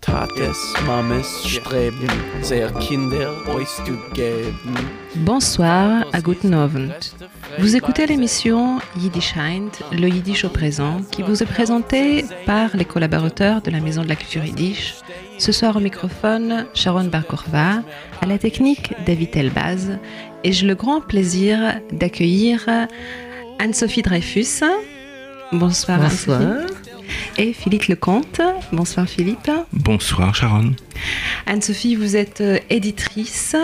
Tates, Mames streben, sehr Kinder euch zu geben. Bonsoir à Guten Abend. Vous écoutez l'émission Yiddish Heint, le Yiddish au présent, qui vous est présentée par les collaborateurs de la Maison de la Culture Yiddish. Ce soir au microphone, Sharon Barkorva, à la technique David Elbaz, et j'ai le grand plaisir d'accueillir Anne-Sophie Dreyfus. Bonsoir, Bonsoir. Anne-Sophie. Et Philippe Lecomte. Bonsoir Philippe. Bonsoir Sharon. Anne-Sophie, vous êtes euh, éditrice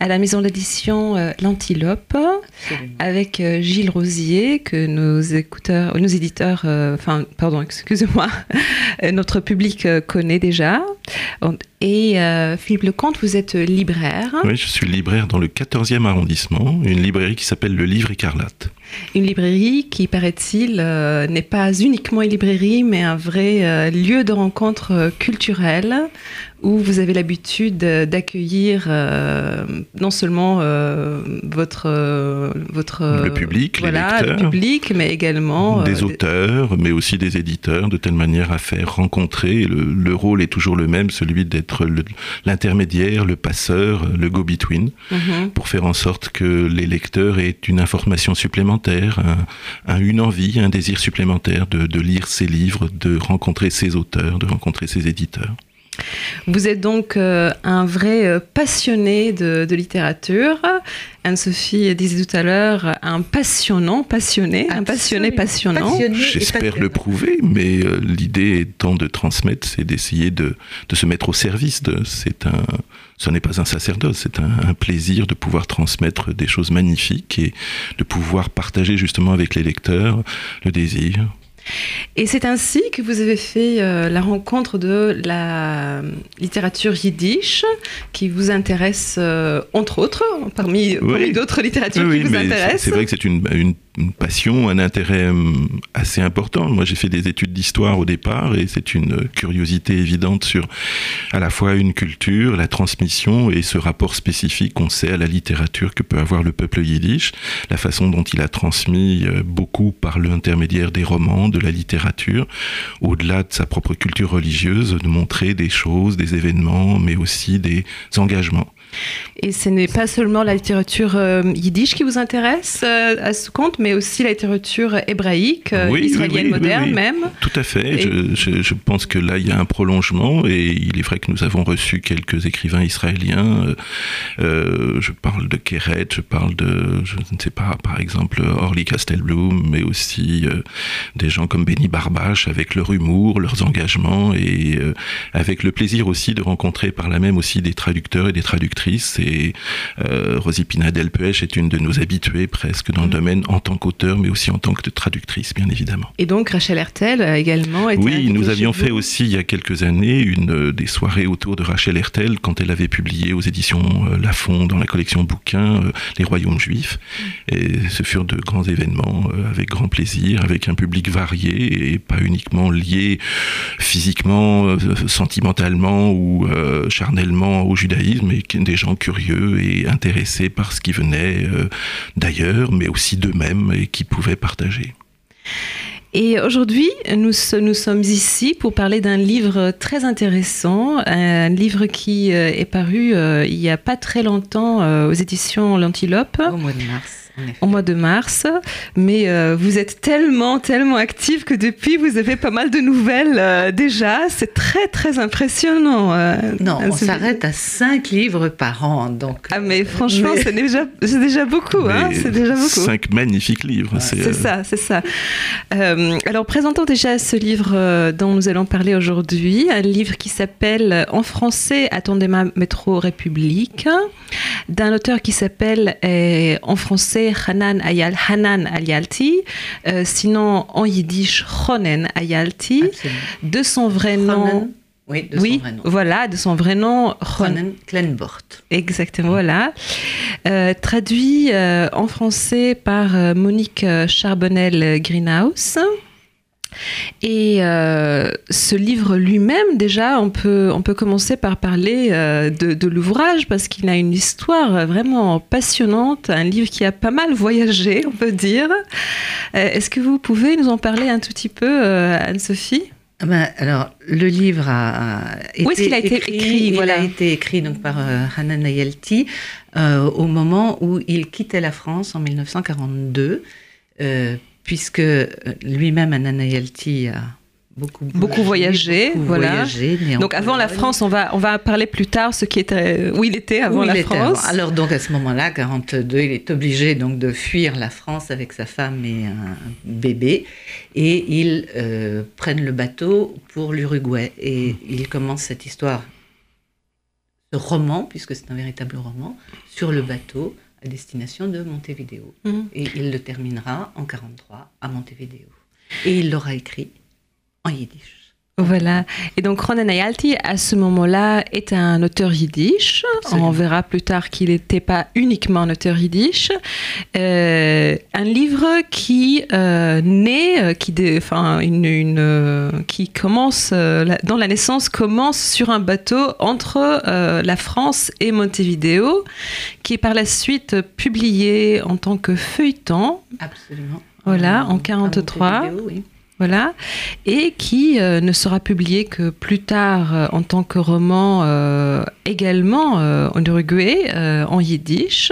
à la maison d'édition euh, L'Antilope avec euh, Gilles Rosier que nos écouteurs, nos éditeurs, euh, enfin pardon, excusez-moi, notre public connaît déjà. Et euh, Philippe Lecomte, vous êtes libraire, Oui, je suis libraire dans le 14e arrondissement, une librairie qui s'appelle Le Livre Écarlate. Une librairie qui, paraît-il, euh, n'est pas uniquement une librairie, mais un vrai euh, lieu de rencontre euh, culturelle où vous avez l'habitude d'accueillir euh, non seulement votre, votre Le public, les lecteurs. le public, mais également des auteurs, mais aussi des éditeurs, de telle manière à faire rencontrer. Le, le rôle est toujours le même, celui d'être l'intermédiaire, le passeur, le go-between, Mhm. pour faire en sorte que les lecteurs aient une information supplémentaire, un- un- une envie, un désir supplémentaire de, de lire ces livres, de rencontrer ces auteurs, de rencontrer ces éditeurs. Vous êtes donc euh, un vrai euh, passionné de, de littérature. Anne-Sophie disait tout à l'heure un passionnant, passionné, un passionné passionnant. Passionné J'espère le prouver, mais euh, l'idée étant de transmettre, c'est d'essayer de, de se mettre au service de. C'est un, ce n'est pas un sacerdoce, c'est un, un plaisir de pouvoir transmettre des choses magnifiques et de pouvoir partager justement avec les lecteurs le désir. Et c'est ainsi que vous avez fait euh, la rencontre de la littérature yiddish, qui vous intéresse, euh, entre autres, parmi, Oui. parmi d'autres littératures Oui, qui vous mais intéressent. c'est vrai que c'est une, une- une passion, un intérêt hum, assez important. Moi, j'ai fait des études d'histoire au départ et c'est une curiosité évidente sur à la fois une culture, la transmission et ce rapport spécifique qu'on sait à la littérature que peut avoir le peuple yiddish, la façon dont il a transmis euh, beaucoup par l'intermédiaire des romans, de la littérature, au-delà de sa propre culture religieuse, de montrer des choses, des événements, mais aussi des engagements. Et ce n'est pas seulement la littérature euh, yiddish qui vous intéresse euh, à ce compte, mais aussi la littérature hébraïque, euh, Oui, israélienne oui, oui, moderne oui. même. Tout à fait. Et- Je, je- je pense que là, il y a un prolongement et il est vrai que nous avons reçu quelques écrivains israéliens. Euh, je parle de Keret, je parle de, je ne sais pas, par exemple, Orly Castelblum, mais aussi euh, des gens comme Benny Barbache avec leur humour, leurs engagements et euh, avec le plaisir aussi de rencontrer par là même aussi des traducteurs et des traductrices. Et euh, Rosie Pinadel-Puech est une de nos habituées presque dans le Mm. domaine en tant qu'auteur, mais aussi en tant que traductrice, bien évidemment. Et donc Rachel Hertel a également été Oui, nous avions fait aussi il y a quelques années une euh, des soirées autour de Rachel Hertel quand elle avait publié aux éditions euh, Lafon dans la collection bouquins euh, Les Royaumes Juifs. Et ce furent de grands événements euh, avec grand plaisir, avec un public varié et pas uniquement lié physiquement, euh, sentimentalement ou euh, charnellement au judaïsme, des gens curieux et intéressés par ce qui venait euh, d'ailleurs, mais aussi d'eux-mêmes et qui pouvaient partager. Et aujourd'hui, nous, nous sommes ici pour parler d'un livre très intéressant, un livre qui euh, est paru euh, il n'y a pas très longtemps euh, aux éditions L'Antilope. Au mois de mars, en mois de mars, mais euh, vous êtes tellement, tellement actif que depuis, vous avez pas mal de nouvelles euh, déjà. C'est très, très impressionnant. euh, Non, on s'arrête à 5 livres par an, donc... Ah, mais franchement, Mais- c'est déjà, c'est déjà beaucoup. Hein, c'est déjà beaucoup. Cinq magnifiques livres. C'est euh, ça, c'est ça. Euh, alors, présentons déjà ce livre dont nous allons parler aujourd'hui, un livre qui s'appelle en français Attendez-moi Métro République, d'un auteur qui s'appelle euh, en français Hanan Ayal, Hanan Ayalti, euh, sinon en yiddish Ronen Ayalti, Absolument. de son vrai nom. Oui, de oui, son vrai nom. voilà, de son vrai nom, Ron- Ronen Klenbort. Exactement, voilà. Euh, traduit euh, en français par euh, Monique euh, Charbonnel-Greenhouse. Et euh, ce livre lui-même, déjà, on peut, on peut commencer par parler euh, de, de l'ouvrage parce qu'il a une histoire vraiment passionnante, un livre qui a pas mal voyagé, on peut dire. Euh, Est-ce que vous pouvez nous en parler un tout petit peu, Anne-Sophie? Ah ben, alors, le livre a, été Où est-ce qu'il a été écrit, Il voilà. a été écrit donc, par euh, Hanan Ayelti euh, au moment où il quittait la France en 1942, euh, puisque euh, lui-même, Hanan Ayelti, a beaucoup, Beaucoup voyagé, beaucoup voilà. voyagé, né en Donc avant la. France, on va, on va parler plus tard ce qui était, où il était avant Où la était France. avant. Alors donc à ce moment-là, 42, il est obligé donc de fuir la France avec sa femme et un bébé, et ils euh, prennent le bateau pour l'Uruguay et il commence cette histoire, ce roman puisque c'est un véritable roman sur le bateau à destination de Montevideo Mhm. et il le terminera en 43 à Montevideo et il l'aura écrit en yiddish. Voilà. Et donc Ronan Ayalti, à ce moment-là, est un auteur yiddish. Absolument. On verra plus tard qu'il n'était pas uniquement un auteur yiddish. Euh, un livre qui euh, naît, euh, qui, dé- enfin, une, une, euh, qui commence, euh, la- dont la naissance commence sur un bateau entre la France et Montevideo, qui est par la suite publié en tant que feuilleton Absolument. Voilà, en À 43. Montevideo, oui. Voilà, et qui euh, ne sera publié que plus tard euh, en tant que roman euh, également euh, en Uruguay, euh, en yiddish,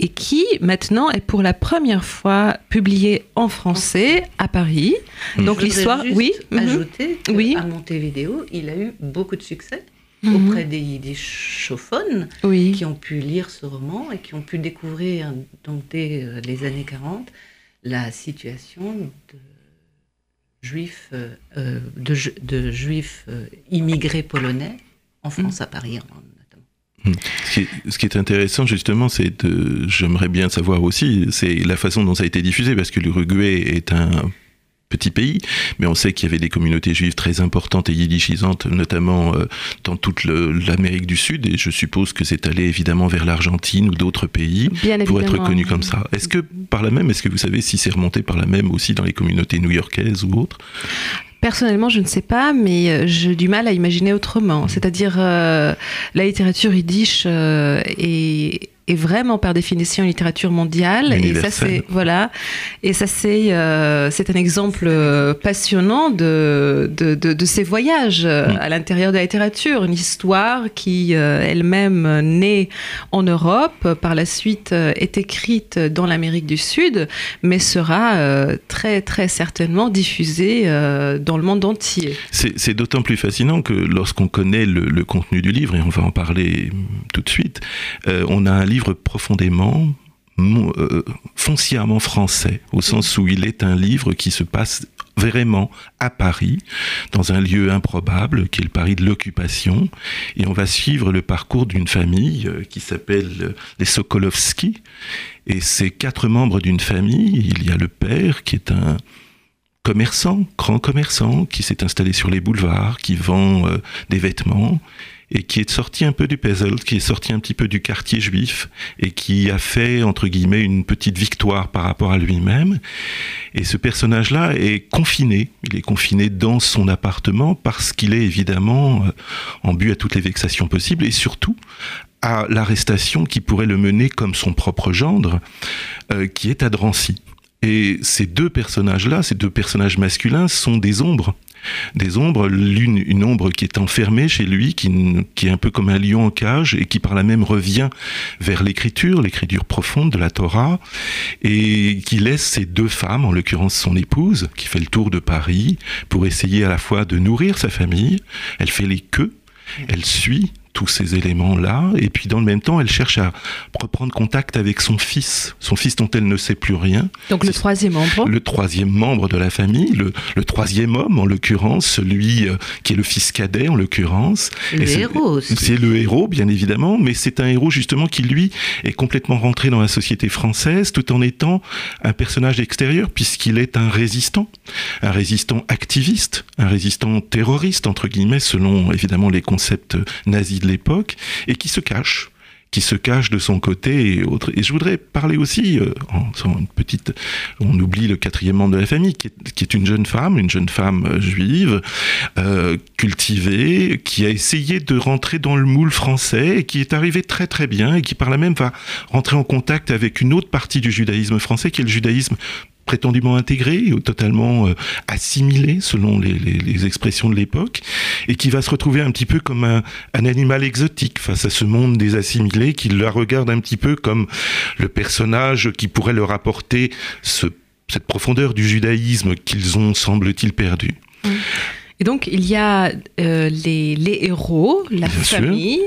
et qui maintenant est pour la première fois publié en français à Paris. Donc Je voudrais l'histoire, oui, mhm, Ajouter que Oui. à Montevideo, il a eu beaucoup de succès mhm, auprès des yiddishophones oui, qui ont pu lire ce roman et qui ont pu découvrir donc dès les années 40 la situation de juifs, euh, euh, de, ju- de juifs euh, immigrés polonais en France à Paris en- notamment. Ce qui, est, ce qui est intéressant justement, c'est j'aimerais bien savoir aussi, c'est la façon dont ça a été diffusé, parce que l'Uruguay est un petit pays, mais on sait qu'il y avait des communautés juives très importantes et yiddishisantes, notamment euh, dans toute l'Amérique du Sud, et je suppose que c'est allé évidemment vers l'Argentine ou d'autres pays bien pour évidemment. être connu comme ça. Est-ce que par la même, est-ce que vous savez si c'est remonté par la même aussi dans les communautés new-yorkaises ou autres? Personnellement, je ne sais pas, mais euh, j'ai du mal à imaginer autrement. C'est-à-dire, euh, la littérature yiddish euh, est, est vraiment par définition une littérature mondiale. Et ça, c'est voilà. Et ça, c'est euh, c'est un exemple euh, passionnant de de, de, de ces voyages euh, Mm. à l'intérieur de la littérature, une histoire qui euh, elle-même née en Europe, par la suite euh, est écrite dans l'Amérique du Sud, mais sera très très certainement diffusée dans le monde entier. C'est d'autant plus fascinant que lorsqu'on connaît le, le contenu du livre, et on va en parler tout de suite, on a un livre profondément, mon- euh, foncièrement français, au sens où il est un livre qui se passe vraiment à Paris, dans un lieu improbable, qui est le Paris de l'occupation, et on va suivre le parcours d'une famille euh, qui s'appelle euh, les Sokolovski, et ces quatre membres d'une famille, il y a le père qui est un commerçant, grand commerçant, qui s'est installé sur les boulevards, qui vend euh, des vêtements et qui est sorti un peu du puzzle, qui est sorti un petit peu du quartier juif et qui a fait, entre guillemets, une petite victoire par rapport à lui-même. Et ce personnage-là est confiné. Il est confiné dans son appartement parce qu'il est évidemment euh, en but à toutes les vexations possibles et surtout à l'arrestation qui pourrait le mener comme son propre gendre, euh, qui est à Drancy. Et ces deux personnages-là, ces deux personnages masculins, sont des ombres. Des ombres, l'une, une ombre qui est enfermée chez lui, qui, qui est un peu comme un lion en cage, et qui par là même revient vers l'écriture, l'écriture profonde de la Torah, et qui laisse ces deux femmes, en l'occurrence son épouse, qui fait le tour de Paris, pour essayer à la fois de nourrir sa famille, elle fait les queues, elle suit tous ces éléments-là, et puis dans le même temps, elle cherche à reprendre contact avec son fils, son fils dont elle ne sait plus rien, Donc le troisième membre. le troisième membre de la famille, le, le troisième homme en l'occurrence, celui euh, qui est le fils cadet en l'occurrence. Le Et héros aussi. C'est le héros, bien évidemment, mais c'est un héros justement qui, lui, est complètement rentré dans la société française tout en étant un personnage extérieur, puisqu'il est un résistant, un résistant activiste, un résistant terroriste, entre guillemets, selon évidemment les concepts nazis de l'époque, et qui se cache qui se cache de son côté et autres. Et je voudrais parler aussi, euh, en, une petite, on oublie le quatrième membre de la famille, qui est, qui est une jeune femme, une jeune femme euh, juive, euh, cultivée, qui a essayé de rentrer dans le moule français et qui est arrivée très très bien et qui par là même va rentrer en contact avec une autre partie du judaïsme français, qui est le judaïsme prétendument intégré ou totalement euh, assimilé selon les, expressions de l'époque et qui va se retrouver un petit peu comme un, animal exotique face à ce monde des assimilés qui la regarde un petit peu comme le personnage qui pourrait leur apporter cette profondeur du judaïsme qu'ils ont semble-t-il perdu. Mmh. Et donc, il y a euh, les, les, héros, la famille,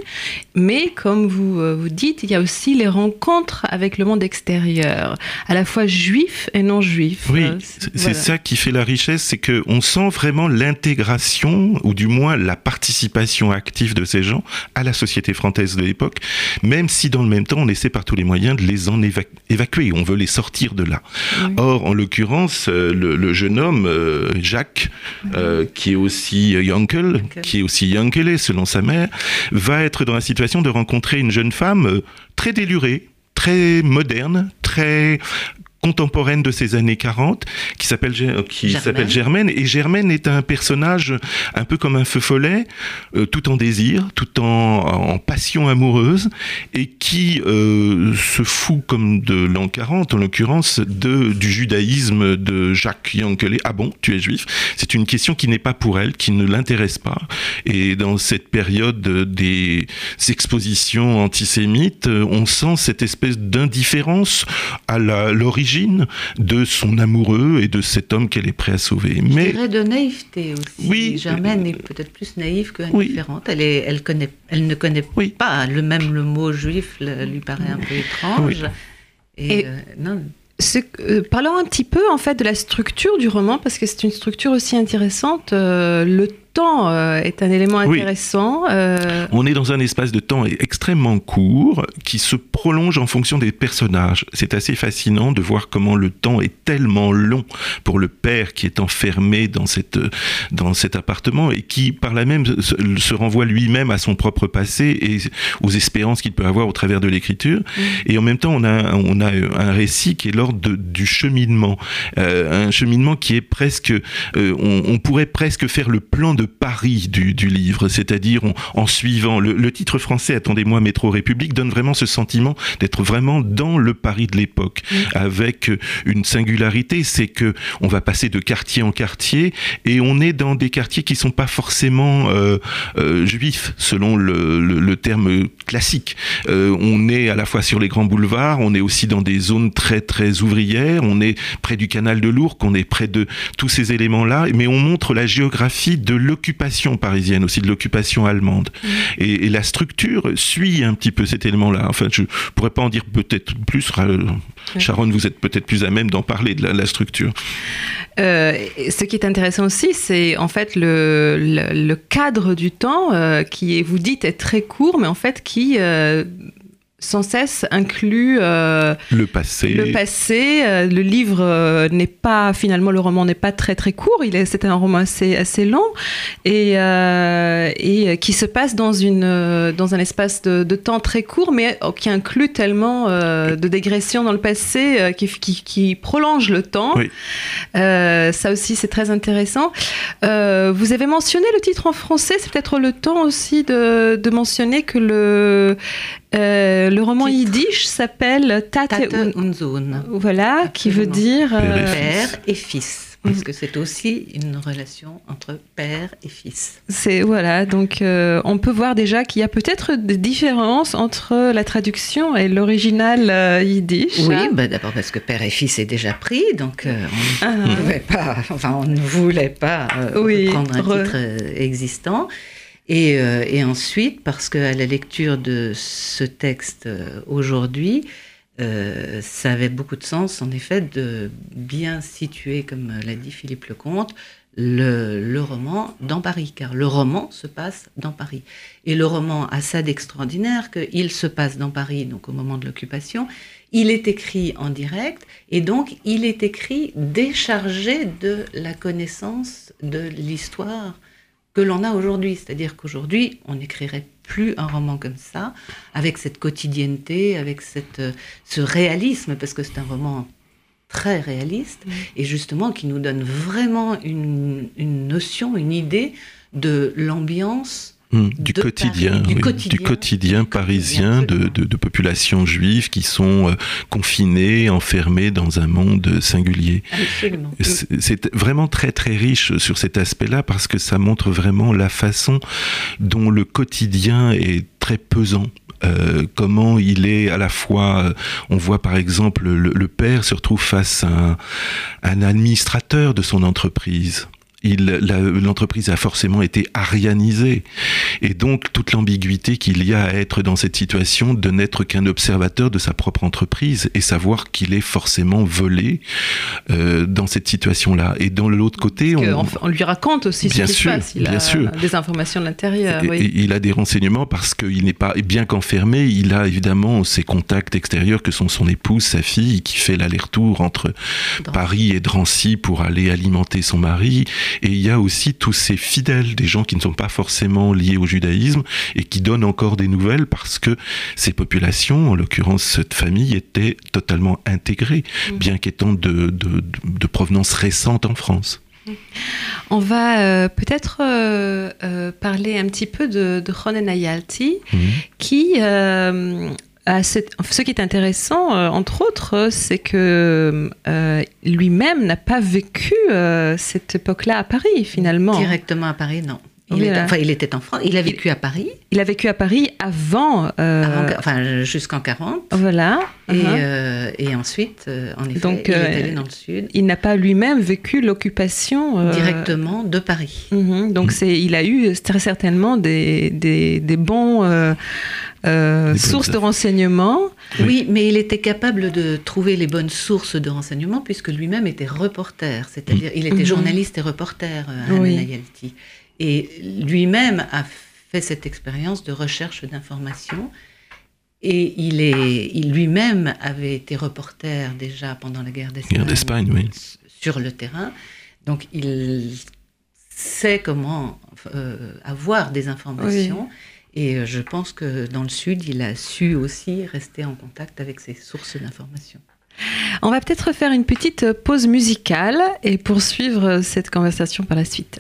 mais comme vous, euh, vous dites, il y a aussi les rencontres avec le monde extérieur, à la fois juif et non juif. Oui, euh, c'est ça qui fait la richesse, c'est qu'on sent vraiment l'intégration, ou du moins la participation active de ces gens à la société française de l'époque, même si dans le même temps, on essaie par tous les moyens de les en évacuer, on veut les sortir de là. Or, en l'occurrence, le, le, jeune homme, Jacques, qui est aussi Yankel, qui est aussi Yankele selon sa mère, va être dans la situation de rencontrer une jeune femme euh, très délurée, très moderne, très contemporaine de ces années 40 qui s'appelle qui s'appelle Germaine. Et Germaine est un personnage un peu comme un feu follet euh, tout en désir tout en, passion amoureuse et qui euh, se fout comme de l'an 40 en l'occurrence de du judaïsme de Jacques Yankele ah bon tu es juif? C'est une question qui n'est pas pour elle qui ne l'intéresse pas. Et dans cette période des expositions antisémites on sent cette espèce d'indifférence à l'origine de son amoureux et de cet homme qu'elle est prête à sauver. Mais Je de naïveté aussi. Oui, Germaine est peut-être plus naïve que indifférente. Elle, est, elle, connaît, elle ne connaît pas le même le mot juif lui paraît un peu étrange. Et, euh, non. Euh, parlons un petit peu en fait de la structure du roman parce que c'est une structure aussi intéressante. Euh, le temps euh, est un élément intéressant. Euh. On est dans un espace de temps extrêmement court qui se prolonge en fonction des personnages. C'est assez fascinant de voir comment le temps est tellement long pour le père qui est enfermé dans, cette, dans cet appartement et qui par là même se, renvoie lui-même à son propre passé et aux espérances qu'il peut avoir au travers de l'écriture. Mm. Et en même temps, on a, on a un récit qui est l'ordre du cheminement. Euh, un cheminement qui est presque... on, on pourrait presque faire le plan de de Paris du, livre, c'est-à-dire en, suivant le, titre français Attendez-moi Métro République donne vraiment ce sentiment d'être vraiment dans le Paris de l'époque, avec une singularité, c'est que on va passer de quartier en quartier et on est dans des quartiers qui sont pas forcément euh, euh, juifs selon le, terme classique. Euh, on est à la fois sur les grands boulevards, on est aussi dans des zones très très ouvrières, on est près du canal de Lourdes, on est près de tous ces éléments-là, mais on montre la géographie de l'occupation parisienne, aussi de l'occupation allemande. Mm. Et, la structure suit un petit peu cet élément-là. Enfin, je pourrais pas en dire peut-être plus. Sharon, vous êtes peut-être plus à même d'en parler de la, structure. Euh, ce qui est intéressant aussi, c'est en fait le, le, cadre du temps euh, qui, est, vous dites, est très court, mais en fait qui euh, sans cesse inclut euh, le passé. Le passé. Euh, le livre euh, n'est pas finalement le roman n'est pas très très court. Il est c'est un roman assez assez long et et qui se passe dans une dans un espace de, temps très court, mais qui inclut tellement de dégression dans le passé qui, qui, qui prolonge le temps. Oui. ça aussi c'est très intéressant. vous avez mentionné le titre en français. C'est peut-être le temps aussi de, de mentionner que le euh, le roman yiddish s'appelle Tate, und Sohn. Voilà, qui veut dire euh, père et fils parce que c'est aussi une relation entre père et fils. C'est voilà, donc euh, on peut voir déjà qu'il y a peut-être des différences entre la traduction et l'original yiddish. Oui, bah, d'abord parce que père et fils est déjà pris, donc on, ah. ne pas, enfin on ne voulait pas prendre un titre existant. Euh, et, ensuite, parce qu'à la lecture de ce texte euh, aujourd'hui, euh, ça avait beaucoup de sens, en effet, de bien situer, comme l'a dit Philippe Lecomte, le, le roman dans Paris, car le roman se passe dans Paris. Et le roman a ça d'extraordinaire qu'il se passe dans Paris, donc au moment de l'occupation, il est écrit en direct, et donc il est écrit déchargé de la connaissance de l'histoire que l'on a aujourd'hui. C'est-à-dire qu'aujourd'hui, on n'écrirait plus un roman comme ça, avec cette quotidienneté, avec cette, euh, ce réalisme, parce que c'est un roman très réaliste, et justement qui nous donne vraiment une, une, notion, une idée de l'ambiance Mmh, du, quotidien, du, quotidien, parisien de, de, populations juives qui sont euh, confinées, enfermées dans un monde singulier. C'est vraiment très très riche sur cet aspect-là parce que ça montre vraiment la façon dont le quotidien est très pesant. Euh, comment il est à la fois, euh, on voit par exemple le, père se retrouve face à un administrateur de son entreprise l'entreprise a forcément été arianisée. Et donc, toute l'ambiguïté qu'il y a à être dans cette situation de n'être qu'un observateur de sa propre entreprise et savoir qu'il est forcément volé euh, dans cette situation-là. Et dans l'autre côté, on, on, lui raconte aussi ce qui se passe. Il bien a sûr. des informations de l'intérieur. Oui. Il a des renseignements parce qu'il n'est pas, bien qu'enfermé, il a évidemment ses contacts extérieurs que sont son épouse, sa fille, qui fait l'aller-retour entre Paris et Drancy pour aller alimenter son mari et il y a aussi tous ces fidèles, des gens qui ne sont pas forcément liés au judaïsme et qui donnent encore des nouvelles parce que ces populations, en l'occurrence cette famille, étaient totalement intégrées, mm. bien qu'étant de, de, provenance récente en France. On va euh, peut-être euh, euh, parler un petit peu de, de Ronen Ayalti, mm. qui ce qui est intéressant, euh, entre autres, c'est que euh, lui-même n'a pas vécu euh, cette époque-là à Paris, finalement. Directement à Paris, non. Il, était, enfin, il était en France. Il a vécu à Paris. Il a vécu à Paris avant. enfin, jusqu'en 40. Voilà. Et, uh-huh. et ensuite, en effet, Donc, il est allé dans le sud. Il n'a pas lui-même vécu l'occupation. Directement de Paris. Uh-huh. Donc, c'est, il a eu très certainement des, des, des bons euh, sources de renseignements. Oui. mais il était capable de trouver les bonnes sources de renseignements puisque lui-même était reporter, c'est-à-dire il était mhm. journaliste et reporter à euh, oui. Et lui-même a fait cette expérience de recherche d'informations. Et il, est, il lui-même avait été reporter déjà pendant la guerre d'Espagne, oui. sur le terrain. Donc il sait comment euh, avoir des informations. Et euh, je pense que dans le Sud, il a su aussi rester en contact avec ses sources d'information. On va peut-être faire une petite pause musicale et poursuivre cette conversation par la suite.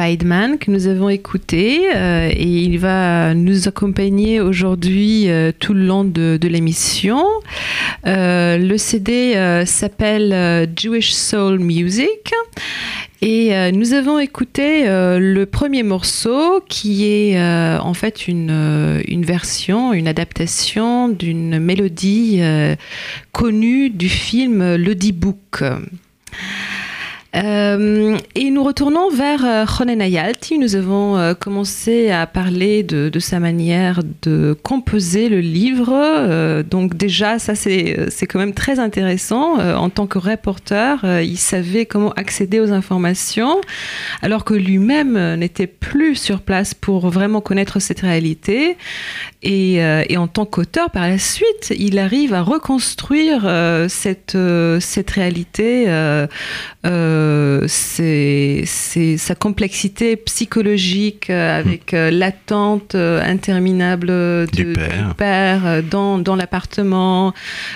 Feidman que nous avons écouté euh, et il va nous accompagner aujourd'hui euh, tout le long de, l'émission. Euh, le CD s'appelle Jewish Soul Music et nous avons écouté le premier morceau qui est en fait une, une, version, une adaptation d'une mélodie connue du film Le Book. Euh, et nous retournons vers euh, Ronen Ayalti. Nous avons euh, commencé à parler de, sa manière de composer le livre. Euh, donc déjà, ça c'est, quand même très intéressant. en tant que reporter, il savait comment accéder aux informations, alors que lui-même n'était plus sur place pour vraiment connaître cette réalité. Et, en tant qu'auteur, par la suite, il arrive à reconstruire cette, cette réalité. Euh, c'est sa complexité psychologique euh, avec euh, l'attente interminable du père, dans, dans l'appartement,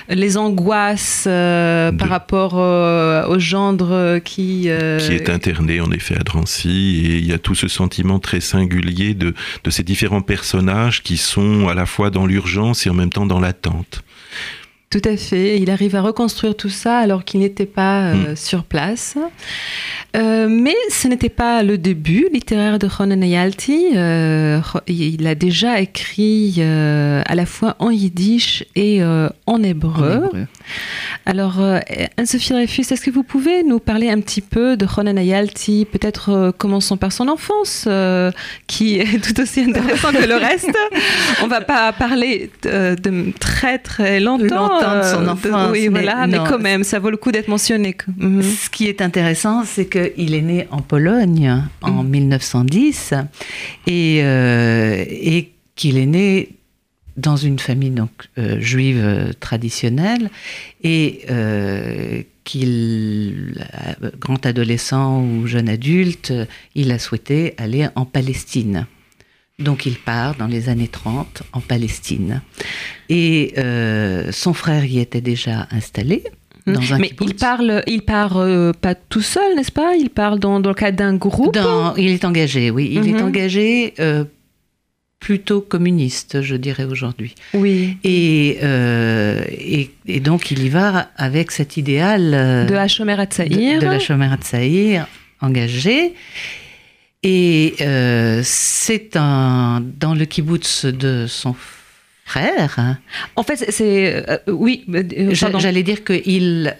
les angoisses par rapport au gendre qui... qui est interné en effet à Drancy. Et il y a tout ce sentiment très singulier de, de ces différents personnages qui sont à la fois dans l'urgence et en même temps dans l'attente. Tout à fait. Il arrive à reconstruire tout ça alors qu'il n'était pas euh, hmm. sur place. Euh, mais ce n'était pas le début littéraire de Ronan Ayalti. Euh, il a déjà écrit à la fois en yiddish et en hébreu. Alors, Anne-Sophie Dreyfus, est-ce que vous pouvez nous parler un petit peu de Ronan Ayalti Peut-être commençons par son enfance, qui est tout aussi intéressant que le reste? On va pas parler de, de très très longtemps de son enfance. oui, mais, voilà, mais quand même, ça vaut le coup d'être mentionné. Mhm. Ce qui est intéressant, c'est qu'il est né en Pologne en 1910 mhm. et, euh, et qu'il est né dans une famille donc euh, juive euh, traditionnelle et qu'il, grand adolescent ou jeune adulte, il a souhaité aller en Palestine. Donc il part dans les années 30 en Palestine. Et euh, son frère y était déjà installé. Dans un Mais il parle, il part euh, pas tout seul, n'est-ce pas? Il parle dans, le cadre d'un groupe? il est engagé, oui. Il est mhm. engagé euh, plutôt communiste, je dirais aujourd'hui. Oui. Et, et, donc il y va avec cet idéal de Hachomer Hatzaïr. De, de Hachomer Hatzaïr, engagé. Et euh, c'est un, dans le kibbutz de son frère. En fait, c'est. Euh, oui. Euh, j'allais dire qu'il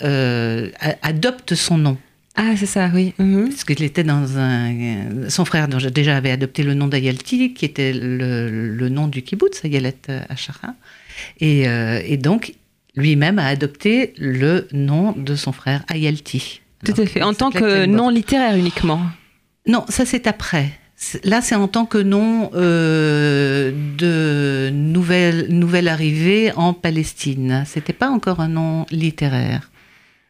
adopte son nom. Ah, c'est ça, oui. Mhm. Parce qu'il était dans un. Son frère déjà avait adopté le nom d'Ayalti, qui était le, nom du kibbutz, Ayalet Ashara. Et, et donc, lui-même a adopté le nom de son frère Ayalti. Tout à fait, en tant que nom littéraire uniquement. Non, ça c'est après. Là, c'est en tant que nom euh, de nouvelle, nouvelle arrivée en Palestine. C'était pas encore un nom littéraire.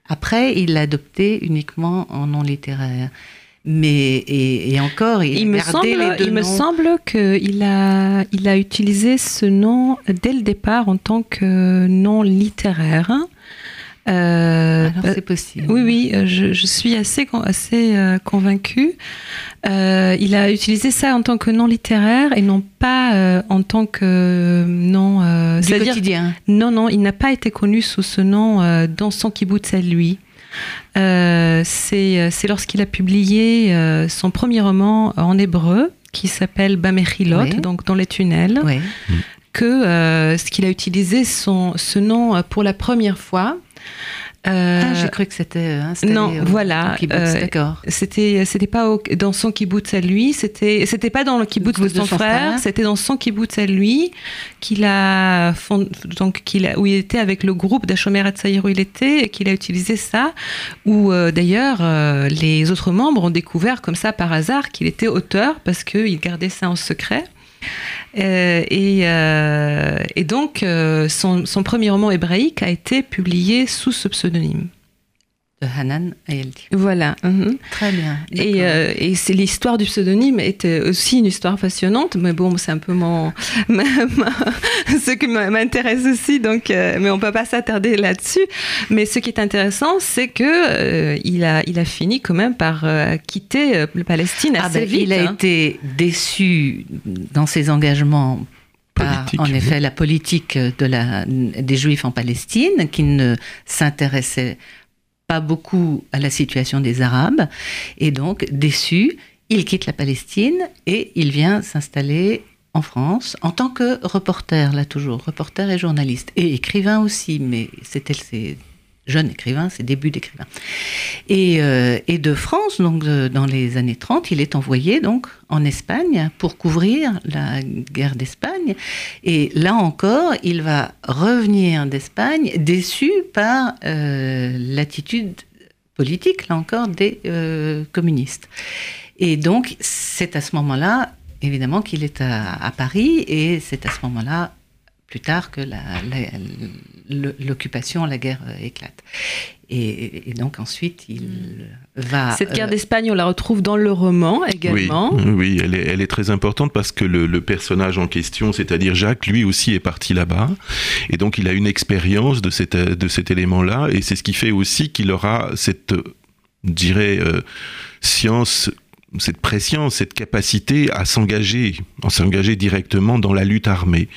Après, il l'a adopté uniquement en nom littéraire. Mais et, encore, il, il me semble, les deux il me semble qu'il a, il a utilisé ce nom dès le départ en tant que nom littéraire. Euh, Alors c'est possible. Oui, oui, euh, je, je suis assez, assez euh, convaincue. Euh, il a utilisé ça en tant que nom littéraire et non pas euh, en tant que nom. Euh, du quotidien. Non, non, il n'a pas été connu sous ce nom dans son kibbutz à lui. c'est lorsqu'il a publié son premier roman en hébreu qui s'appelle Bamechilot, donc dans les tunnels, que ce qu'il a utilisé son, ce nom pour la première fois. Euh, ah, j'ai cru que c'était non, voilà. Euh, d'accord. C'était, c'était pas dans son kibbutz à lui, c'était, c'était pas dans le kibbutz de, son, frère, c'était dans son kibbutz à lui qu'il a, donc qu'il a, où il était avec le groupe d'Achomer Atsaïr où il était, et qu'il a utilisé ça. Où euh, d'ailleurs les autres membres ont découvert comme ça par hasard qu'il était auteur parce qu'il gardait ça en secret. Euh, euh, et, donc, euh, son, premier roman hébraïque a été publié sous ce pseudonyme. De Hanan Ayelti. Voilà. mhm. Très bien. Et, euh, et c'est l'histoire du pseudonyme était aussi une histoire passionnante, mais bon, c'est un peu mon, ma- ma- ce qui m'intéresse aussi, donc, euh, mais on peut pas s'attarder là-dessus. Mais ce qui est intéressant, c'est que euh, il a, il a fini quand même par euh, quitter euh, le Palestine Ah assez ben, vite. il a hein. été déçu dans ses engagements par, en oui. effet, la politique de la, des Juifs en Palestine, qui ne s'intéressait pas beaucoup à la situation des Arabes. Et donc, déçu, il quitte la Palestine et il vient s'installer en France en tant que reporter, là toujours, reporter et journaliste. Et écrivain aussi, mais c'était ses jeunes écrivains, ses débuts d'écrivain. Et, euh, de France, donc dans les années 30, il est envoyé donc en Espagne pour couvrir la guerre d'Espagne. Et là encore, il va revenir d'Espagne déçu par euh, l'attitude politique, là encore, des euh, communistes. Et donc, c'est à ce moment-là, évidemment, qu'il est à, Paris, et c'est à ce moment-là, plus tard, que la- l'occupation, la guerre euh, éclate. Et, et donc ensuite, il va... Cette guerre euh, d'Espagne, on la retrouve dans le roman Oui, également. oui elle, est, elle est très importante parce que le, le personnage en question, c'est-à-dire Jacques, lui aussi est parti là-bas. Et donc il a une expérience de, cet- de cet élément-là. Et c'est ce qui fait aussi qu'il aura cette, euh, je dirais, euh, science cette préscience, cette capacité à s'engager, à s'engager directement dans la lutte armée.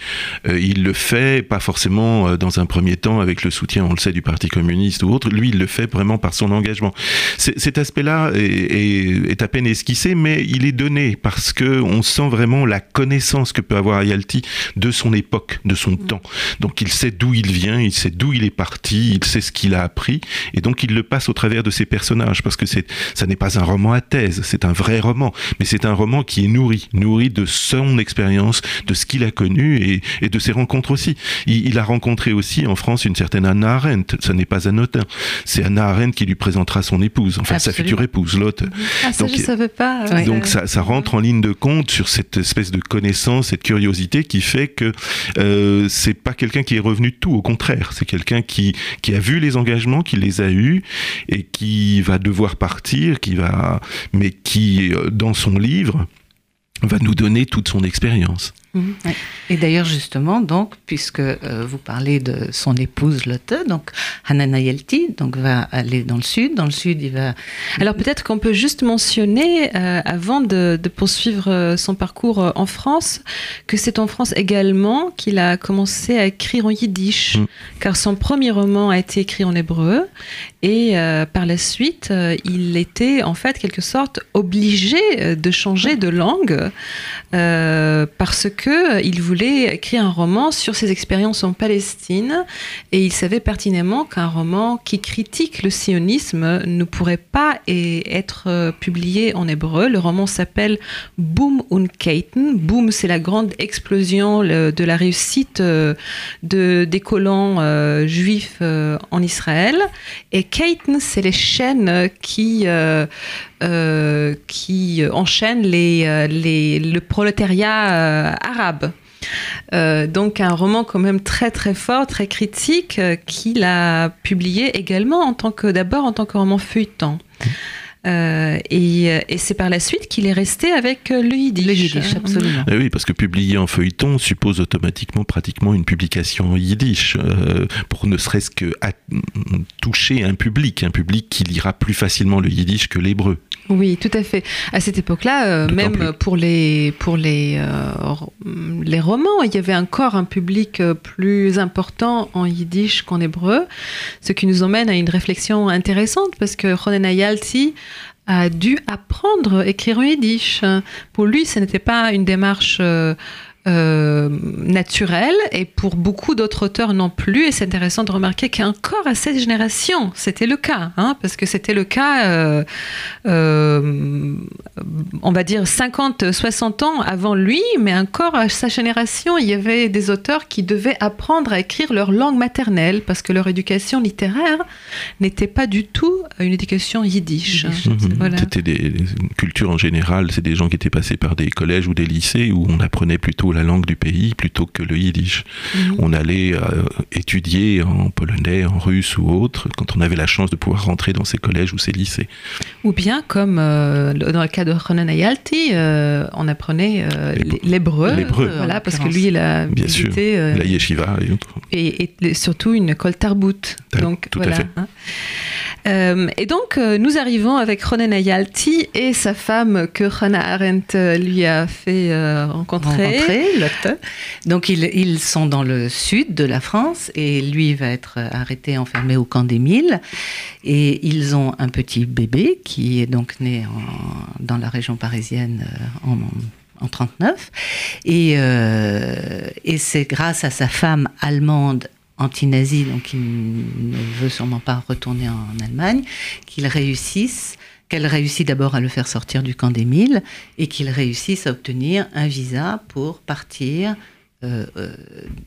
Euh, il le fait pas forcément euh, dans un premier temps avec le soutien, on le sait, du Parti communiste ou autre. Lui, il le fait vraiment par son engagement. Cet aspect-là est, est- est à peine esquissé, mais il est donné parce que on sent vraiment la connaissance que peut avoir Ayalti de son époque, de son temps. Donc, il sait d'où il vient, il sait d'où il est parti, il sait ce qu'il a appris, et donc il le passe au travers de ses personnages parce que ça n'est pas un roman à thèse, c'est un vrai roman, mais c'est un roman qui est nourri, nourri de son expérience, de ce qu'il a connu et, et de ses rencontres aussi. Il, il a rencontré aussi en France une certaine Anna Arendt, ça n'est pas anodin. C'est Anna Arendt qui lui présentera son épouse, enfin sa Absolument. future épouse, Lotte. Ah, ça, Donc, je savais pas. Ouais. Donc ça, ça rentre en ligne de compte sur cette espèce de connaissance, cette curiosité qui fait que euh, c'est pas quelqu'un qui est revenu de tout, au contraire, c'est quelqu'un qui, qui a vu les engagements, qui les a eus et qui va devoir partir, qui va, mais qui euh, dans son livre va nous donner toute son expérience. Et d'ailleurs, justement, donc, puisque euh, vous parlez de son épouse Lotte, donc Hanan Ayelti, donc va aller dans le sud. Dans le sud, il va. Alors peut-être qu'on peut juste mentionner, euh, avant de, de poursuivre euh, son parcours en France, que c'est en France également qu'il a commencé à écrire en yiddish, Mm. car son premier roman a été écrit en hébreu, et euh, par la suite, euh, il était en fait quelque sorte obligé de changer de langue, euh, parce que euh, il voulait écrire un roman sur ses expériences en Palestine, et il savait pertinemment qu'un roman qui critique le sionisme ne pourrait pas être euh, publié en hébreu. Le roman s'appelle Boom und Keiten. Boom, c'est la grande explosion de la réussite euh, de, des colons euh, juifs euh, en Israël. Et Keiten, c'est les chaînes qui, euh, euh, qui enchaînent les, euh, les- le prolétariat euh, arabe. Euh, donc un roman quand même très très fort, très critique, euh, qu'il a publié également en tant que d'abord en tant que roman feuilleton. Euh, et euh, et c'est par la suite qu'il est resté avec euh, le yiddish. Le yiddish, absolument. Eh oui, parce que publier en feuilleton suppose automatiquement pratiquement une publication en yiddish, euh, pour ne serait-ce que toucher un public, un public qui lira plus facilement le yiddish que l'hébreu. Oui, tout à fait. À cette époque-là, euh, même plus. pour les pour les euh, les romans, il y avait encore un public euh, plus important en yiddish qu'en hébreu, ce qui nous emmène à une réflexion intéressante parce que Ronen Ayalti a dû apprendre à écrire en yiddish. Pour lui, ce n'était pas une démarche euh, euh, naturelle et pour beaucoup d'autres auteurs non plus. Et c'est intéressant de remarquer qu'encore à cette génération, c'était le cas, hein, parce que c'était le cas. euh, euh, on va dire 50, 60 ans avant lui, mais encore à sa génération, il y avait des auteurs qui devaient apprendre à écrire leur langue maternelle parce que leur éducation littéraire n'était pas du tout une éducation yiddish. Mhm. C'était des, cultures en général, c'est des gens qui étaient passés par des collèges ou des lycées où on apprenait plutôt la langue du pays plutôt que le yiddish. Mhm. On allait euh, étudier en polonais, en russe ou autre quand on avait la chance de pouvoir rentrer dans ces collèges ou ces lycées. Ou bien comme euh, dans le cas de Ronan Ayalti, euh, on apprenait l'hébreu, voilà, parce que lui il a bien visité, la yeshiva et autres. Et, surtout une école Tarbout. Donc tout à fait. Hein. Euh, et donc, euh, nous arrivons avec Ronen Ayalti et sa femme que Hannah Arendt euh, lui a fait rencontrer. donc, ils, sont dans le sud de la France et lui va être arrêté, enfermé au camp des Milles. Et ils ont un petit bébé qui est donc né dans la région parisienne en en 39. Et, et c'est grâce à sa femme allemande anti-nazi, donc il ne veut sûrement pas retourner en Allemagne, qu'il réussisse, qu'elle réussit d'abord à le faire sortir du camp des Milles et qu'il réussisse à obtenir un visa pour partir, euh, euh,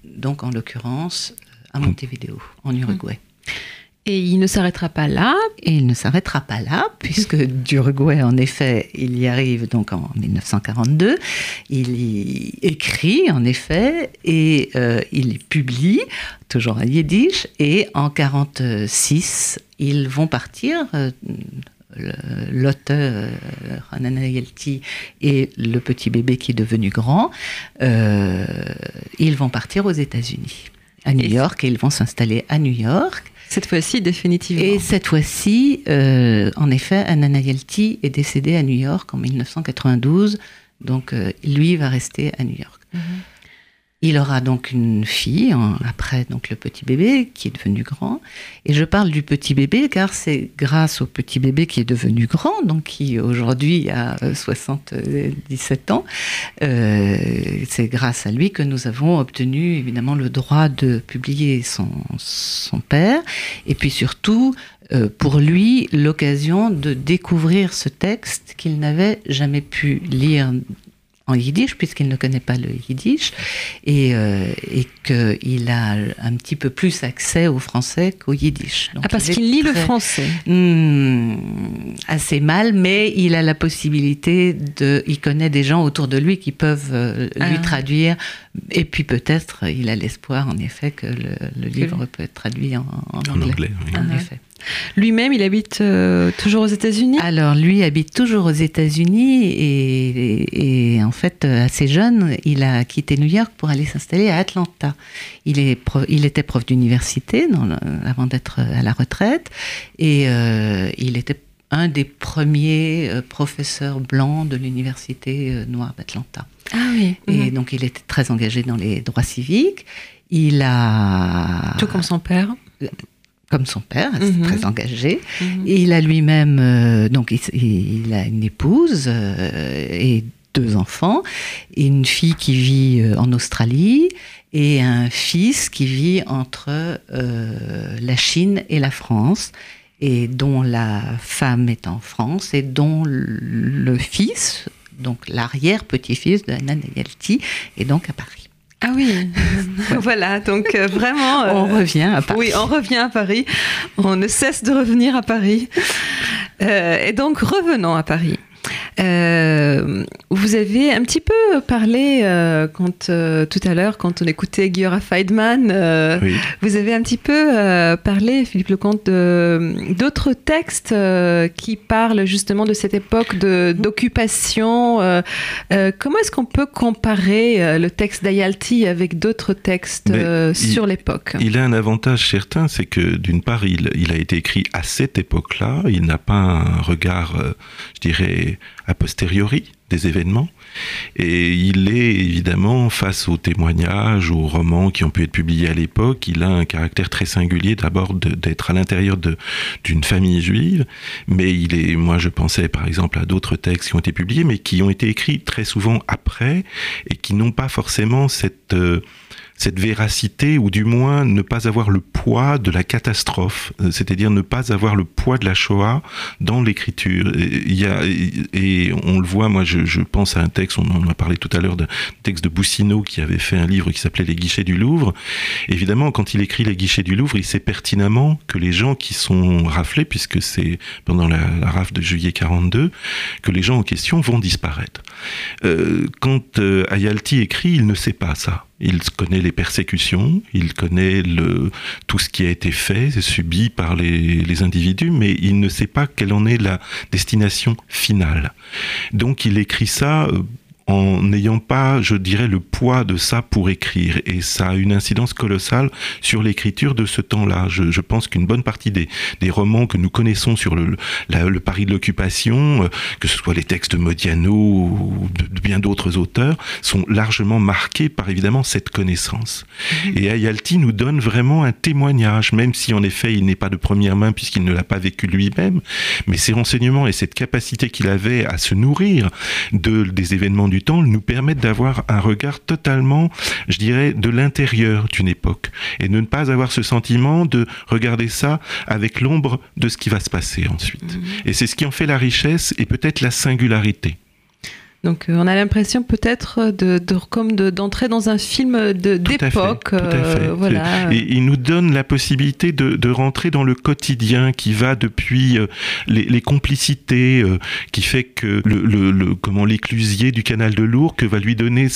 donc en l'occurrence à Montevideo, en Uruguay. Et il ne s'arrêtera pas là. Et il ne s'arrêtera pas là, puisque d'Uruguay, en effet, il y arrive donc en 1942. Il y écrit, en effet, et euh, il publie, toujours à yiddish. Et en 1946, ils vont partir. Euh, l'auteur Hanan Yelti et le petit bébé qui est devenu grand, euh, ils vont partir aux États-Unis, à New York, et ils vont s'installer à New York. Cette fois-ci, définitivement. Et cette fois-ci, euh, en effet, Anna Yelty est décédé à New York en 1992. Donc, euh, lui va rester à New York. Mhm. Il aura donc une fille, après donc le petit bébé qui est devenu grand. Et je parle du petit bébé car c'est grâce au petit bébé qui est devenu grand, donc qui aujourd'hui a 77 ans, euh, c'est grâce à lui que nous avons obtenu évidemment le droit de publier son, son père. Et puis surtout, euh, pour lui l'occasion de découvrir ce texte qu'il n'avait jamais pu lire en yiddish, puisqu'il ne connaît pas le yiddish, et, euh, et qu'il a un petit peu plus accès au français qu'au yiddish. ah, parce qu'il lit le français hmm, Assez mal, mais il a la possibilité de... Il connaît des gens autour de lui qui peuvent euh, lui ah. traduire, et puis peut-être il a l'espoir, en effet, que le, livre peut être traduit en, anglais. En ah. effet. Lui-même, il habite euh, toujours aux États-Unis? Alors, lui habite toujours aux États-Unis et, en fait, euh, assez jeune, il a quitté New York pour aller s'installer à Atlanta. Il, est il était prof d'université avant d'être à la retraite et euh, il était un des premiers professeurs blancs de l'université noire d'Atlanta. Ah oui. Et mhm. donc, il était très engagé dans les droits civiques. Il a. Tout comme son père comme son père, mhm. très engagé. Mhm. Et il a lui-même, euh, donc il, a une épouse euh, et deux enfants, et une fille qui vit euh, en Australie et un fils qui vit entre la Chine et la France et dont la femme est en France et dont le fils, donc l'arrière-petit-fils de Anna Nayalti, est donc à Paris. Ah oui, voilà, donc euh, vraiment... on euh, revient à Paris. Oui, on revient à Paris. On ne cesse de revenir à Paris. Euh, et donc revenons à Paris. Euh, vous avez un petit peu parlé euh, quand, euh, tout à l'heure, quand on écoutait Giora Feidman, vous avez un petit peu parlé, Philippe Lecomte, d'autres textes qui parlent justement de cette époque d'occupation. comment est-ce qu'on peut comparer le texte d'Ayalti avec d'autres textes sur l'époque? Il a un avantage certain, c'est que d'une part, il, il, a été écrit à cette époque-là, il n'a pas un regard, je dirais, a posteriori. des événements. Et il est évidemment, face aux témoignages, aux romans qui ont pu être publiés à l'époque, il a un caractère très singulier d'abord d'être à l'intérieur d'une famille juive, mais il est, moi je pensais par exemple à d'autres textes qui ont été publiés, mais qui ont été écrits très souvent après et qui n'ont pas forcément cette... Euh, cette véracité, ou du moins ne pas avoir le poids de la catastrophe, euh, c'est-à-dire ne pas avoir le poids de la Shoah dans l'écriture. A, et on le voit, moi je, je, pense à un texte, on en a parlé tout à l'heure d'un texte de Boussineau qui avait fait un livre qui s'appelait Les guichets du Louvre. Évidemment, quand il écrit Les guichets du Louvre, il sait pertinemment que les gens qui sont raflés, puisque c'est pendant la, la, rafle de juillet 42, que les gens en question vont disparaître. Euh, quand euh, Ayalti écrit, il ne sait pas ça. Il connaît les persécutions, il connaît le, tout ce qui a été fait, subi par les, les, individus, mais il ne sait pas quelle en est la destination finale. Donc il écrit ça euh, en n'ayant pas, je dirais, le poids de ça pour écrire. Et ça a une incidence colossale sur l'écriture de ce temps-là. Je, je, pense qu'une bonne partie des, des, romans que nous connaissons sur le, la, le Paris de l'occupation, euh, que ce soit les textes de Modiano ou de, de bien d'autres auteurs, sont largement marqués par évidemment cette connaissance. Mmh. Et Ayalti nous donne vraiment un témoignage, même si en effet il n'est pas de première main puisqu'il ne l'a pas vécu lui-même, mais ses renseignements et cette capacité qu'il avait à se nourrir de, des événements du temps nous permettent d'avoir un regard totalement, je dirais, de l'intérieur d'une époque et de ne pas avoir ce sentiment de regarder ça avec l'ombre de ce qui va se passer ensuite. Mmh. Et c'est ce qui en fait la richesse et peut-être la singularité. Donc euh, on a l'impression peut-être de, de, comme d'entrer de, dans un film d'époque. Euh, voilà. Et il nous donne la possibilité de, de, rentrer dans le quotidien qui va depuis euh, les, les, complicités, euh, qui fait que le, le, le comment l'éclusier du canal de Lourdes va lui donner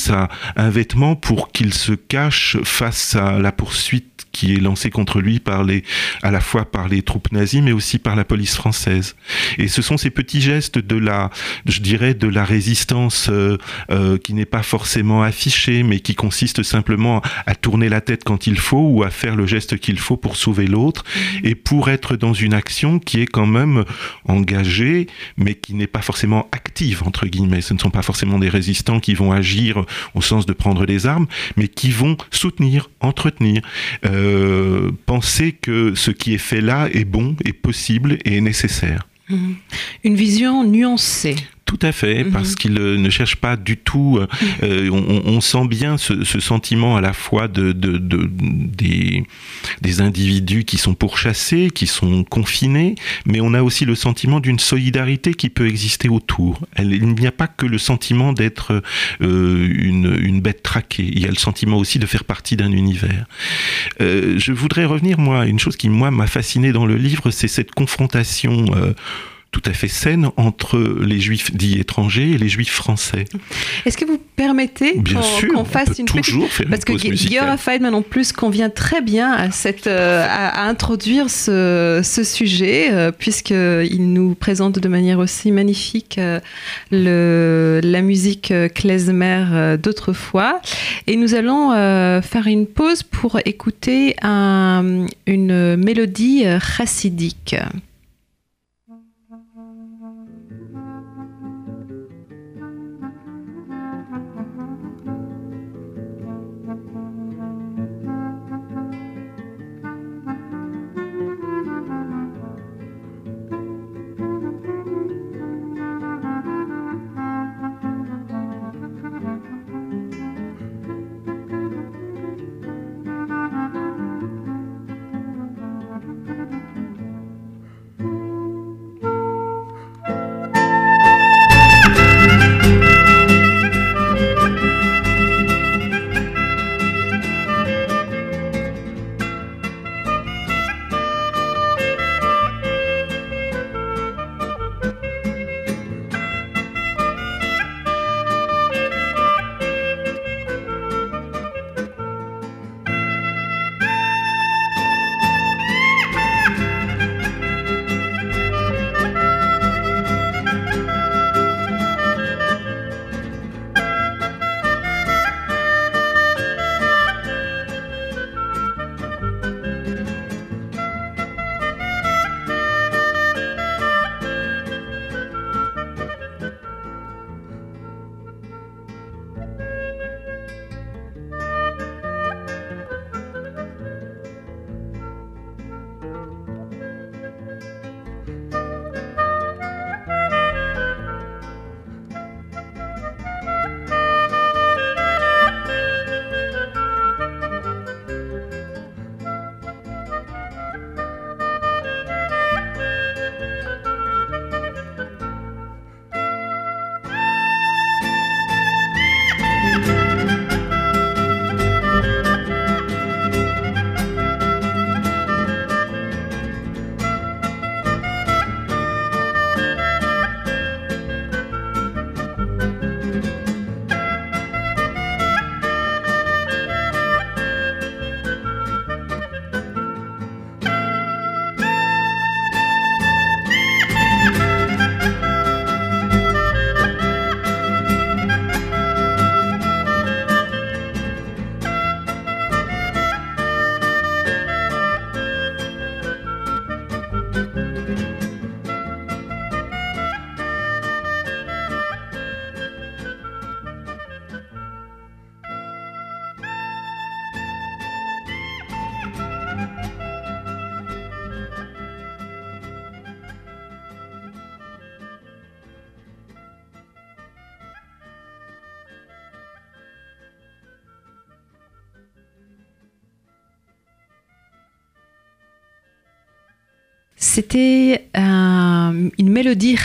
un vêtement pour qu'il se cache face à la poursuite qui est lancé contre lui par les, à la fois par les troupes nazies, mais aussi par la police française. Et ce sont ces petits gestes de la, je dirais, de la résistance euh, euh, qui n'est pas forcément affichée, mais qui consiste simplement à tourner la tête quand il faut ou à faire le geste qu'il faut pour sauver l'autre mmh. et pour être dans une action qui est quand même engagée, mais qui n'est pas forcément active, entre guillemets. Ce ne sont pas forcément des résistants qui vont agir au sens de prendre les armes, mais qui vont soutenir, entretenir. Euh, penser que ce qui est fait là est bon, est possible et est nécessaire. Mmh. Une vision nuancée. Tout à fait, mmh. parce qu'il euh, ne cherche pas du tout. Euh, euh, on, on, sent bien ce, ce, sentiment à la fois de, de, de, des, des individus qui sont pourchassés, qui sont confinés, mais on a aussi le sentiment d'une solidarité qui peut exister autour. Elle, il n'y a pas que le sentiment d'être euh, une, une bête traquée. Il y a le sentiment aussi de faire partie d'un univers. Euh, je voudrais revenir moi à une chose qui moi m'a fasciné dans le livre, c'est cette confrontation. Tout à fait saine entre les juifs dits étrangers et les juifs français. Est-ce que vous permettez qu'on qu fasse une toujours petite... faire Parce une que Giora Feidman en plus convient très bien à, cette, euh, à, à introduire ce, ce sujet euh, puisqu'il nous présente de manière aussi magnifique euh, le, la musique klezmer euh, d'autrefois. Et nous allons faire une pause pour écouter un, une mélodie chassidique.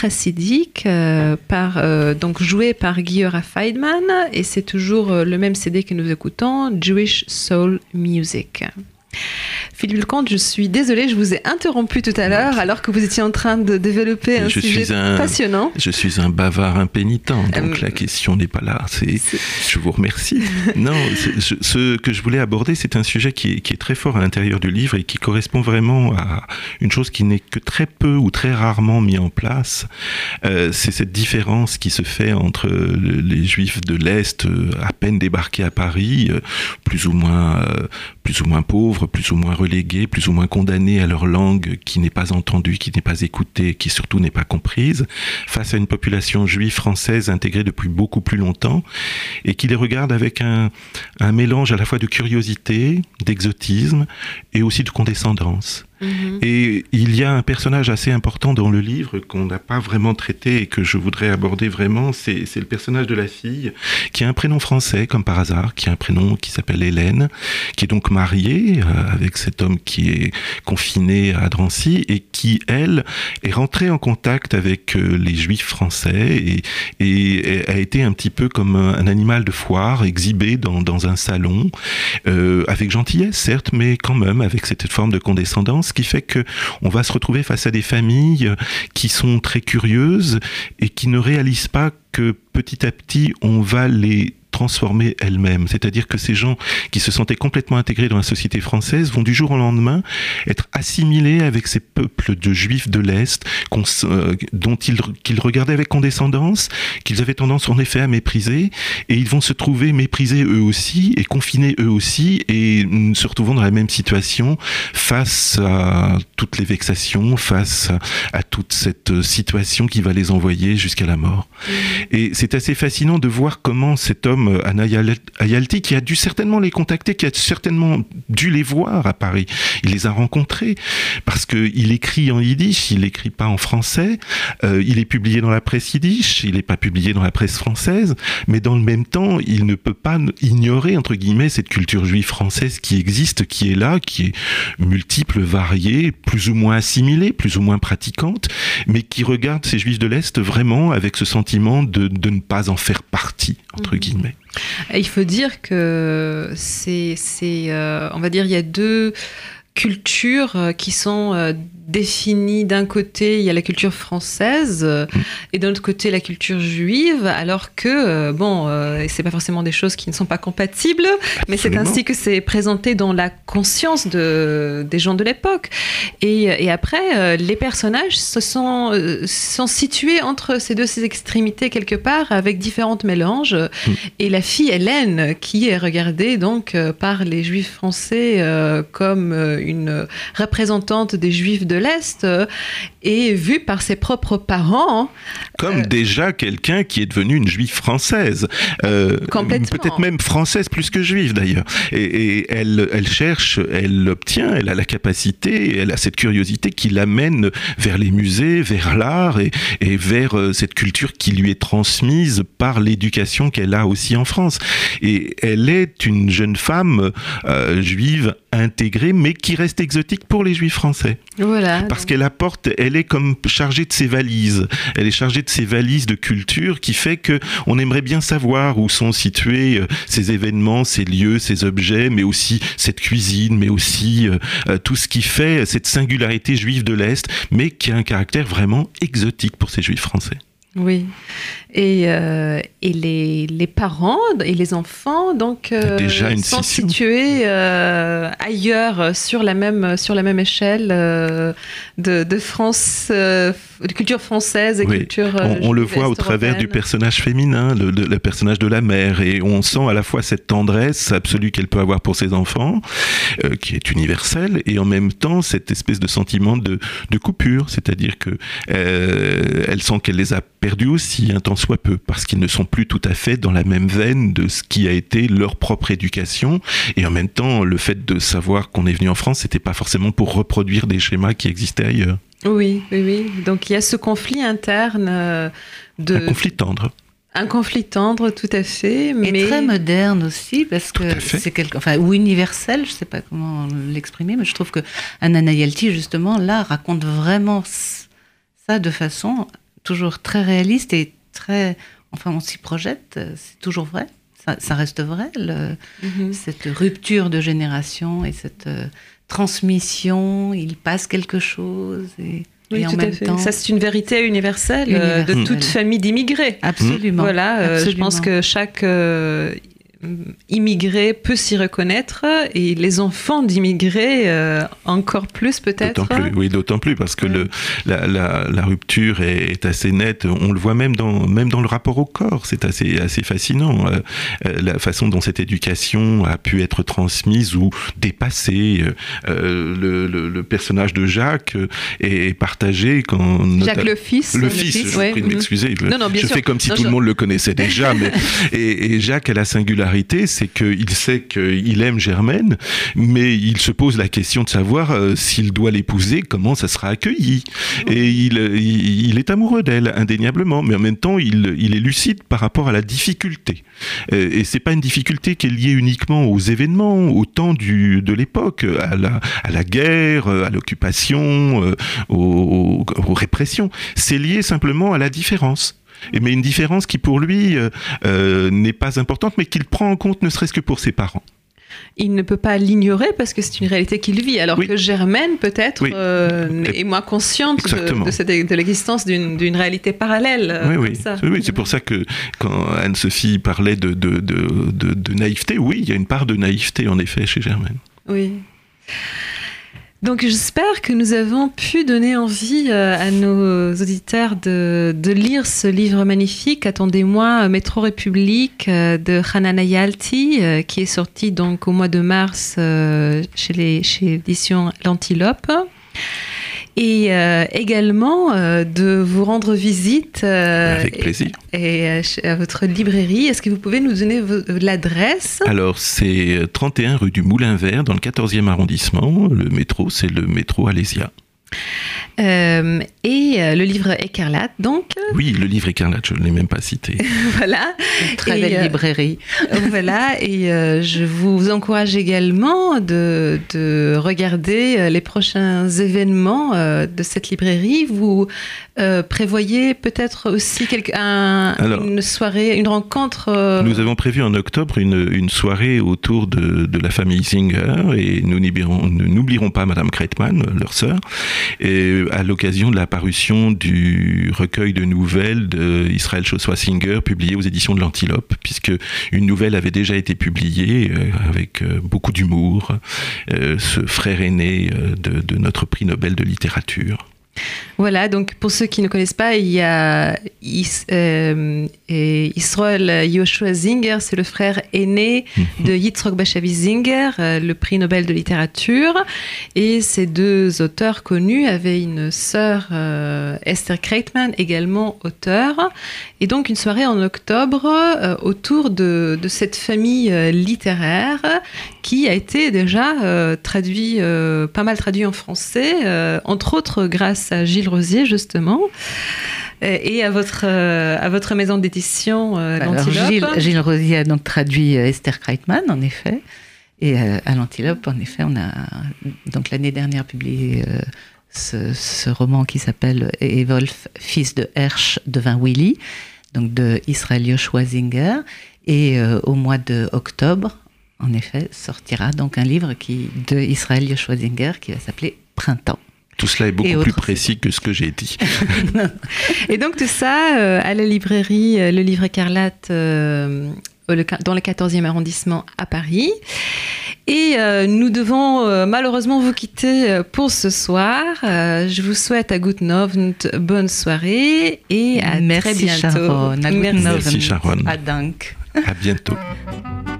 Chassidique par, donc jouée par Guillaume Feidman et c'est toujours le même CD que nous écoutons, Jewish Soul Music. Philippe Lecomte, je suis désolée, je vous ai interrompu tout à l'heure alors que vous étiez en train de développer un sujet passionnant. Je suis un bavard impénitent, donc euh, la question n'est pas là. C'est, je vous remercie. non, ce que je voulais aborder, c'est un sujet qui est, très fort à l'intérieur du livre et qui correspond vraiment à une chose qui n'est que très peu ou très rarement mis en place. Euh, c'est cette différence qui se fait entre les Juifs de l'Est, euh, à peine débarqués à Paris, plus ou moins, plus ou moins pauvres, plus ou moins relégués, plus ou moins condamnés à leur langue qui n'est pas entendue, qui n'est pas écoutée, qui surtout n'est pas comprise, face à une population juive française intégrée depuis beaucoup plus longtemps, et qui les regarde avec un, mélange à la fois de curiosité, d'exotisme et aussi de condescendance. Mhm. Et il y a un personnage assez important dans le livre qu'on n'a pas vraiment traité et que je voudrais aborder vraiment, c'est le personnage de la fille qui a un prénom français comme par hasard, qui a un prénom qui s'appelle Hélène, qui est donc mariée euh, avec cet homme qui est confiné à Drancy et qui, elle, est rentrée en contact avec euh, les juifs français et, a été un petit peu comme un animal de foire exhibé dans, dans un salon, euh, avec gentillesse certes, mais quand même avec cette forme de condescendance ce qui fait que on va se retrouver face à des familles qui sont très curieuses et qui ne réalisent pas que petit à petit on va les transformer elle-même. C'est-à-dire que ces gens qui se sentaient complètement intégrés dans la société française vont du jour au lendemain être assimilés avec ces peuples de juifs de l'Est euh, dont ils, qu'ils regardaient avec condescendance, qu'ils avaient tendance en effet à mépriser, et ils vont se trouver méprisés eux aussi et confinés eux aussi, et se retrouvant dans la même situation face à toutes les vexations, face à toute cette situation qui va les envoyer jusqu'à la mort. Mmh. Et c'est assez fascinant de voir comment cet homme euh, Anna Ayalti, qui a dû certainement les contacter, qui a certainement dû les voir à Paris. Il les a rencontrés parce qu'il écrit en yiddish, il n'écrit pas en français. Euh, il est publié dans la presse yiddish, il n'est pas publié dans la presse française, mais dans le même temps, il ne peut pas ignorer entre guillemets cette culture juive française qui existe, qui est là, qui est multiple, variée, plus ou moins assimilée, plus ou moins pratiquante, mais qui regarde ces juifs de l'Est vraiment avec ce sentiment de, de ne pas en faire partie entre mhm. guillemets. Il faut dire que c'est, euh, on va dire, il y a deux cultures euh, qui sont euh, définie d'un côté, il y a la culture française et d'un autre côté, la culture juive, alors que, euh, bon, euh, c'est pas forcément des choses qui ne sont pas compatibles, mais c'est ainsi que c'est présenté dans la conscience de, des gens de l'époque. Et, et, après, euh, les personnages se sont, sont situés entre ces deux ces extrémités quelque part, avec différents mélanges. Et la fille Hélène, qui est regardée donc par les juifs français comme une représentante des juifs de l'Est et vu par ses propres parents. Comme euh, déjà quelqu'un qui est devenu une juive française. Euh, Complètement. Peut-être même française plus que juive d'ailleurs. Et, elle, elle cherche, elle l'obtient, elle a la capacité, elle a cette curiosité qui l'amène vers les musées, vers l'art et, et, vers euh, cette culture qui lui est transmise par l'éducation qu'elle a aussi en France. Et elle est une jeune femme juive intégrée, mais qui reste exotique pour les juifs français. Voilà. Parce qu'elle apporte, elle est comme chargée de ses valises. Elle est chargée de ses valises de culture qui fait que on aimerait bien savoir où sont situés euh, ces événements, ces lieux, ces objets, mais aussi cette cuisine, mais aussi euh, euh, tout ce qui fait cette singularité juive de l'Est, mais qui a un caractère vraiment exotique pour ces juifs français. Oui. Et, euh, et les, les, parents et les enfants donc euh, Déjà une sont situés euh, ailleurs sur la même sur la même échelle de, de, France, de culture française et culture. On, on le voit au travers du personnage féminin, le, le, personnage de la mère, et on sent à la fois cette tendresse absolue qu'elle peut avoir pour ses enfants, qui est universelle, et en même temps cette espèce de sentiment de, de coupure, c'est-à-dire que elle sent qu'elle les a perdus aussi un temps soit peu, parce qu'ils ne sont plus tout à fait dans la même veine de ce qui a été leur propre éducation. Et en même temps, le fait de savoir qu'on est venu en France, c'était pas forcément pour reproduire des schémas qui existaient ailleurs. Oui, oui, oui. Donc il y a ce conflit interne euh, de. Un conflit tendre. Un conflit tendre, tout à fait, mais Et très moderne aussi, parce Tout que c'est quelque, enfin, ou universel, je sais pas comment l'exprimer, mais je trouve que Anna Nayalti, justement, là, raconte vraiment ça de façon toujours très réaliste et très, enfin, on s'y projette, euh, c'est toujours vrai, ça, ça reste vrai, le- Mhm. cette rupture de génération et cette euh, transmission, il passe quelque chose et, Oui, et en tout à même fait. temps, Ça, c'est une vérité universelle, euh, de toute famille d'immigrés. absolument. Voilà, euh, je pense que chaque immigré peut s'y reconnaître et les enfants d'immigrés euh, encore plus peut-être. D'autant plus, oui, d'autant plus parce que le, la, la, la rupture est, est assez nette. On le voit même dans, même dans le rapport au corps. C'est assez, assez fascinant euh, euh, la façon dont cette éducation a pu être transmise ou dépassée. Euh, le, le, le personnage de Jacques euh, est, partagé quand Jacques le fils. le fils, je vous prie de Mhm. m'excuser. Je, Non, non, bien je sûr. fais comme si Non, tout je- le monde le connaissait déjà. mais, et, et Jacques a la singularité, c'est qu'il sait qu'il aime Germaine, mais il se pose la question de savoir euh, s'il doit l'épouser, comment ça sera accueilli. Et il, est amoureux d'elle, indéniablement, mais en même temps, il, est lucide par rapport à la difficulté. Euh, Et c'est pas une difficulté qui est liée uniquement aux événements, au temps du, de l'époque, à la, à la guerre, à l'occupation, euh, aux, aux répressions. C'est lié simplement à la différence. Et mais une différence qui pour lui euh, euh, n'est pas importante, mais qu'il prend en compte ne serait-ce que pour ses parents. Il ne peut pas l'ignorer parce que c'est une réalité qu'il vit, alors Oui. que Germaine peut-être Oui. euh, est moins consciente de, Exactement. de, cette- de l'existence d'une réalité parallèle. euh, oui, oui, c'est pour ça que quand Anne-Sophie parlait de, de, de, de- de naïveté, oui, il y a une part de naïveté en effet chez Germaine. Oui. Donc j'espère que nous avons pu donner envie euh, à nos auditeurs de, de lire ce livre magnifique, Attendez-moi, Métro République euh, de Hanana Yalti, euh, qui est sorti donc au mois de mars euh, chez les chez l'édition L'Antilope. Et euh, également euh, de vous rendre visite euh, Avec plaisir. et, euh, à votre librairie. Est-ce que vous pouvez nous donner l'adresse? Alors, c'est 31 rue du Moulin Vert, dans le 14e arrondissement. Le métro, c'est le métro Alésia. Euh, et euh, le livre Écarlate, donc Oui, le livre écarlate, je ne l'ai même pas cité. voilà. Une très Et, belle euh, librairie. voilà, et euh, je vous encourage également de, de regarder euh, les prochains événements euh, de cette librairie. Vous euh, prévoyez peut-être aussi quelque, un- Alors, une soirée, une rencontre. euh, Nous avons prévu en octobre une, une soirée autour de, de la famille Singer et nous n'oublierons nous n'oublierons pas Madame Kreitmann, leur sœur, et à l'occasion de la parution du recueil de nouvelles d'Israël Chossois Singer publié aux éditions de l'Antilope, puisque une nouvelle avait déjà été publiée euh, avec euh, beaucoup d'humour, euh, ce frère aîné de notre prix Nobel de littérature. Voilà, donc pour ceux qui ne connaissent pas, il y a Is- euh, et Israël Yoshua Zinger, c'est le frère aîné de Yitzhak Bashavi Zinger, euh, le prix Nobel de littérature. Et ces deux auteurs connus avaient une sœur, euh, Esther Kreitman, également auteure. Et donc une soirée en octobre euh, autour de, de cette famille euh, littéraire qui a été déjà euh, traduit, euh, pas mal traduit en français, euh, entre autres grâce à Gilles Rosier justement, et à votre, à votre maison d'édition. Gilles, Gilles Rosier a donc traduit Esther Kreitmann, en effet. Et à l'Antilope, en effet, on a donc l'année dernière publié ce, ce roman qui s'appelle Evolf, fils de Hersch devint Willy, donc de Israël Yoshua Zinger. Et euh, au mois de octobre, en effet, sortira donc un livre qui, de Israël Yoshua Zinger qui va s'appeler Printemps. Tout cela est beaucoup plus précis que ce que j'ai dit. Et donc tout ça euh, à la librairie euh, Le Livre Écarlate euh, le- dans le 14e arrondissement à Paris. Et euh, nous devons euh, malheureusement vous quitter euh, pour ce soir. Euh, je vous souhaite à Guten Abend bonne soirée et à Merci très bientôt. Sharon. À Merci. Sharon. À. À bientôt.